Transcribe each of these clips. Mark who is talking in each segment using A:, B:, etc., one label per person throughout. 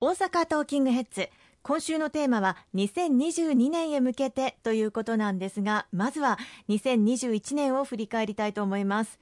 A: 大阪トーキングヘッズ。今週のテーマは2022年へ向けてということなんですがまずは2021年を振り返りたいと思います。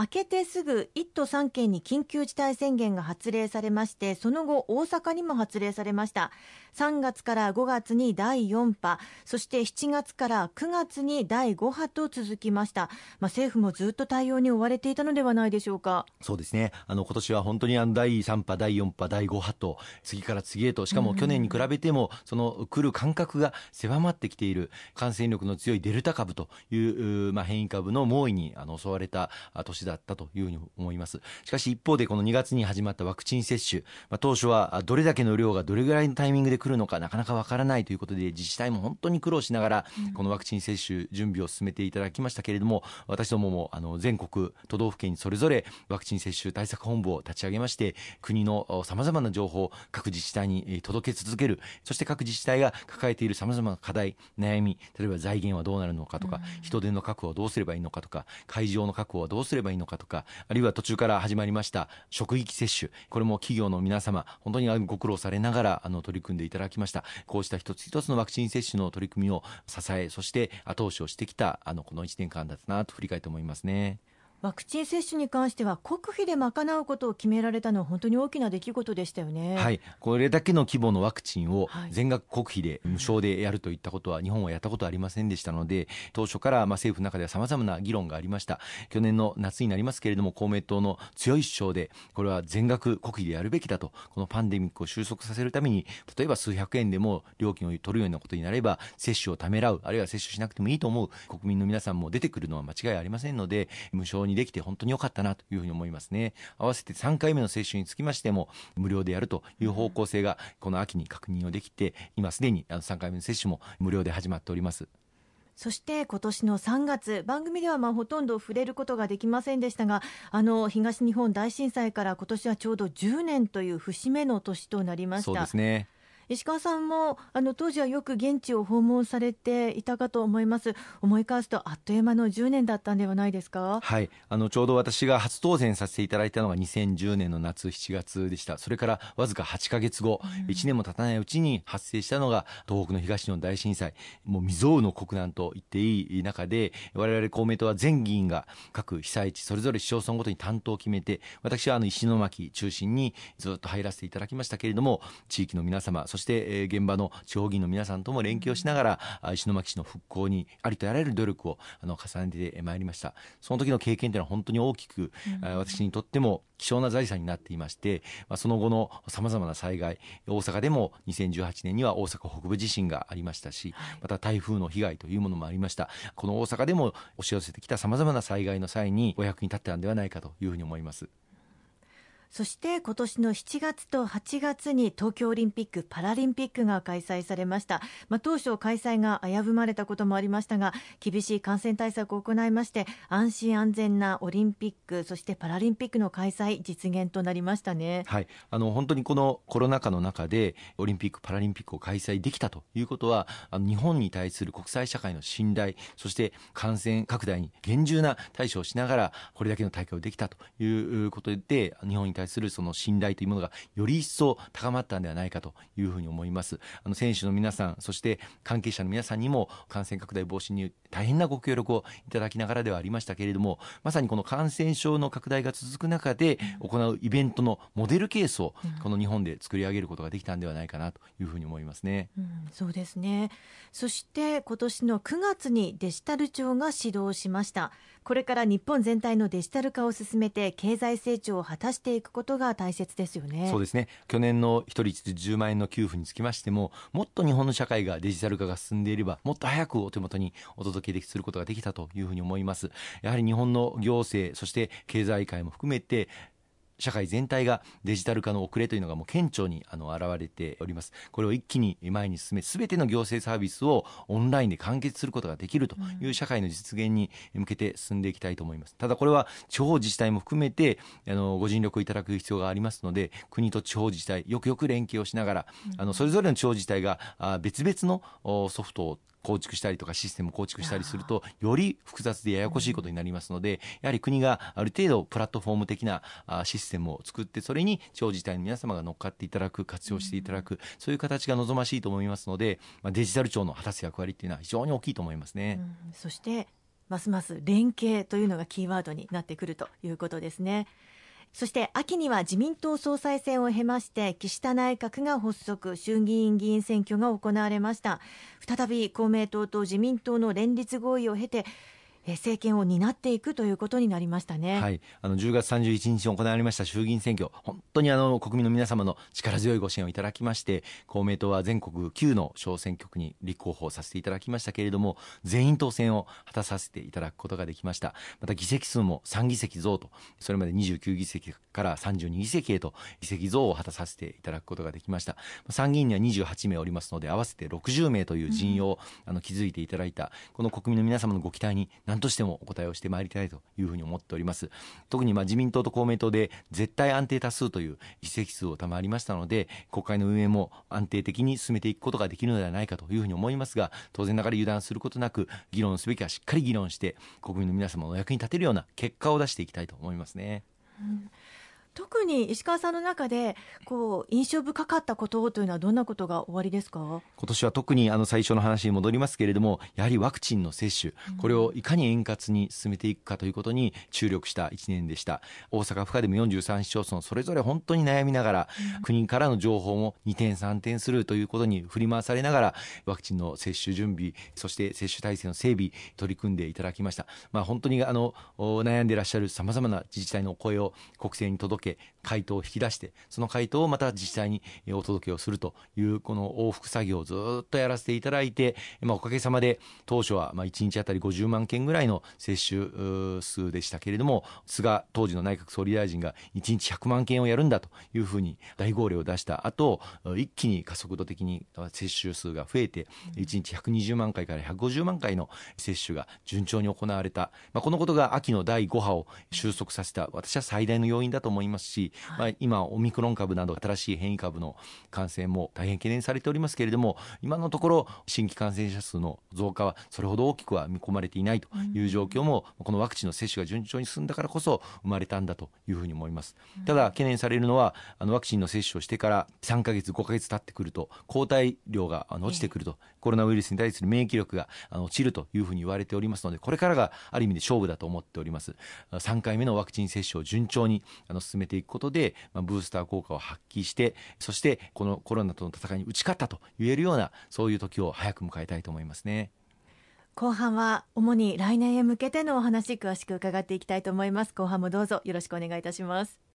A: 明けてすぐ1都3県に緊急事態宣言が発令されましてその後大阪にも発令されました。3月から5月に第4波そして7月から9月に第5波と続きました、まあ、政府もずっと対応に追われていたのではないでしょうか。
B: そうですね。あの今年は本当にあの第3波第4波第5波と次から次へとしかも去年に比べてもその来る間隔が狭まってきている。感染力の強いデルタ株という、まあ、変異株の猛威にあの襲われた年だったというふうに思います。しかし一方でこの2月に始まったワクチン接種、まあ、当初はどれだけの量がどれぐらいのタイミングで来るのかなかなかわからないということで自治体も本当に苦労しながらこのワクチン接種準備を進めていただきましたけれども私どももあの全国都道府県にそれぞれワクチン接種対策本部を立ち上げまして国のさまざまな情報を各自治体に届け続ける。そして各自治体が抱えているさまざまな課題悩み例えば財源はどうなるのかとか人手の確保はどうすればいいのかとか会場の確保はどうすればいいのかのかとかあるいは途中から始まりました職域接種これも企業の皆様本当にご苦労されながらあの取り組んでいただきましたこうした一つ一つのワクチン接種の取り組みを支えそして後押しをしてきたあのこの1年間だったなと振り返って思いますね。
A: ワクチン接種に関しては国費で賄うことを決められたのは本当に大きな出来事でしたよね。
B: はい、これだけの規模のワクチンを全額国費で無償でやるといったことは日本はやったことはありませんでしたので、当初からまあ政府の中ではさまざまな議論がありました。去年の夏になりますけれども公明党の強い主張でこれは全額国費でやるべきだと、このパンデミックを収束させるために例えば数百円でも料金を取るようなことになれば接種をためらう、あるいは接種しなくてもいいと思う国民の皆さんも出てくるのは間違いありませんので、無償にできて本当に良かったなというふうに思いますね。合わせて3回目の接種につきましても無料でやるという方向性がこの秋に確認をできて今す。でに3回目の接種も無料で始まっております。
A: そして今年の3月番組ではまあほとんど触れることができませんでしたがあの東日本大震災から今年はちょうど10年という節目の年となりました。
B: そうですね
A: 石川さんもあの当時はよく現地を訪問されていたかと思います。思い返すとあっという間の10年だったんではないですか？
B: はい。あのちょうど私が初当選させていただいたのが2010年の夏7月でした。それからわずか8か月後、うん、1年も経たないうちに発生したのが東北の東日本大震災。もう未曾有の国難と言っていい中で我々公明党は全議員が各被災地それぞれ市町村ごとに担当を決めて私はあの石巻中心にずっと入らせていただきましたけれども地域の皆様そして、え現場の地方議員の皆さんとも連携をしながら石巻市の復興にありとあらゆる努力をあの重ねてまいりました。その時の経験というのは本当に大きく、うん、私にとっても希少な財産になっていまして、まあ、その後のさまざまな災害大阪でも2018年には大阪北部地震がありましたし、また台風の被害というものもありました。この大阪でも押し寄せてきたさまざまな災害の際にお役に立ってたんではないかというふうに思います。
A: そして今年の7月と8月に東京オリンピック・パラリンピックが開催されました、まあ、当初開催が危ぶまれたこともありましたが厳しい感染対策を行いまして安心安全なオリンピックそしてパラリンピックの開催実現となりましたね、
B: はい、あの本当にこのコロナ禍の中でオリンピック・パラリンピックを開催できたということはあの日本に対する国際社会の信頼そして感染拡大に厳重な対処をしながらこれだけの大会をできたということで日本に対するその信頼というものがより一層高まったんではないかというふうに思います。あの選手の皆さんそして関係者の皆さんにも感染拡大防止に大変なご協力をいただきながらではありましたけれどもまさにこの感染症の拡大が続く中で行うイベントのモデルケースをこの日本で作り上げることができたんではないかなというふうに思いますね、
A: うん、そうですね。そして今年の9月にデジタル庁が始動しましたこれから日本全体のデジタル化を進めて経済成長を果たしていくことが大切ですよね。
B: そうですね。去年の一人10万円の給付につきましてももっと日本の社会がデジタル化が進んでいればもっと早くお手元にお届けすることができたというふうに思います。やはり日本の行政そして経済界も含めて社会全体がデジタル化の遅れというのがもう顕著にあの現れております。これを一気に前に進めすべての行政サービスをオンラインで完結することができるという社会の実現に向けて進んでいきたいと思います。ただこれは地方自治体も含めてあのご尽力いただく必要がありますので国と地方自治体よくよく連携をしながらあのそれぞれの地方自治体が別々のソフトを構築したりとかシステムを構築したりするとより複雑でややこしいことになりますので、やはり国がある程度プラットフォーム的なシステムを作ってそれに地方自治体の皆様が乗っかっていただく活用していただく、そういう形が望ましいと思いますので、まあ、デジタル庁の果たす役割っていうのは非常に大きいと思いますね。
A: そしてますます連携というのがキーワードになってくるということですね。そして秋には自民党総裁選を経まして岸田内閣が発足衆議院議員選挙が行われました。再び公明党と自民党の連立合意を経て政権を担っていくということになりましたね、
B: はい、あの10月31日に行われました衆議院選挙、本当にあの国民の皆様の力強いご支援をいただきまして、公明党は全国9の小選挙区に立候補させていただきましたけれども、全員当選を果たさせていただくことができました。また議席数も3議席増と、それまで29議席から32議席へと議席増を果たさせていただくことができました。参議院には28名おりますので、合わせて60名という陣容を、あの築いていただいた、この国民の皆様のご期待にとしてもお答えをしてまいりたいというふうに思っております特にま自民党と公明党で絶対安定多数という議席数を賜りましたので国会の運営も安定的に進めていくことができるのではないかというふうに思いますが当然ながら油断することなく議論すべきはしっかり議論して国民の皆様のお役に立てるような結果を出していきたいと思いますね。
A: うん特に石川さんの中でこう印象深かったことというのはどんなことが終わりですか？今
B: 年は特にあの最初の話に戻りますけれどもやはりワクチンの接種これをいかに円滑に進めていくかということに注力した1年でした。大阪府下でも43市町村それぞれ本当に悩みながら、うん、国からの情報も2点3点するということに振り回されながらワクチンの接種準備そして接種体制の整備取り組んでいただきました、まあ、本当にあの悩んでいらっしゃるさまざまな自治体の声を国政に届けけ回答を引き出してその回答をまた自治体にお届けをするというこの往復作業をずっとやらせていただいて、まあ、おかげさまで当初はまあ1日あたり50万件ぐらいの接種数でしたけれども菅当時の内閣総理大臣が1日100万件をやるんだというふうに大号令を出した後一気に加速度的に接種数が増えて1日120万回から150万回の接種が順調に行われた、まあ、このことが秋の第5波を収束させた私は最大の要因だと思いますし、まあ、今オミクロン株など新しい変異株の感染も大変懸念されておりますけれども今のところ新規感染者数の増加はそれほど大きくは見込まれていないという状況も、このワクチンの接種が順調に進んだからこそ生まれたんだというふうに思います。ただ懸念されるのはあのワクチンの接種をしてから3か月5か月経ってくると抗体量があの落ちてくると、コロナウイルスに対する免疫力があの落ちるというふうに言われておりますのでこれからがある意味で勝負だと思っております。3回目のワクチン接種を順調にあの進めていくことで、まあ、ブースター効果を発揮してそしてこのコロナとの戦いに打ち勝ったと言えるようなそういう時を早く迎えたいと思いますね。
A: 後半は主に来年へ向けてのお話詳しく伺っていきたいと思います。後半もどうぞよろしくお願いいたします。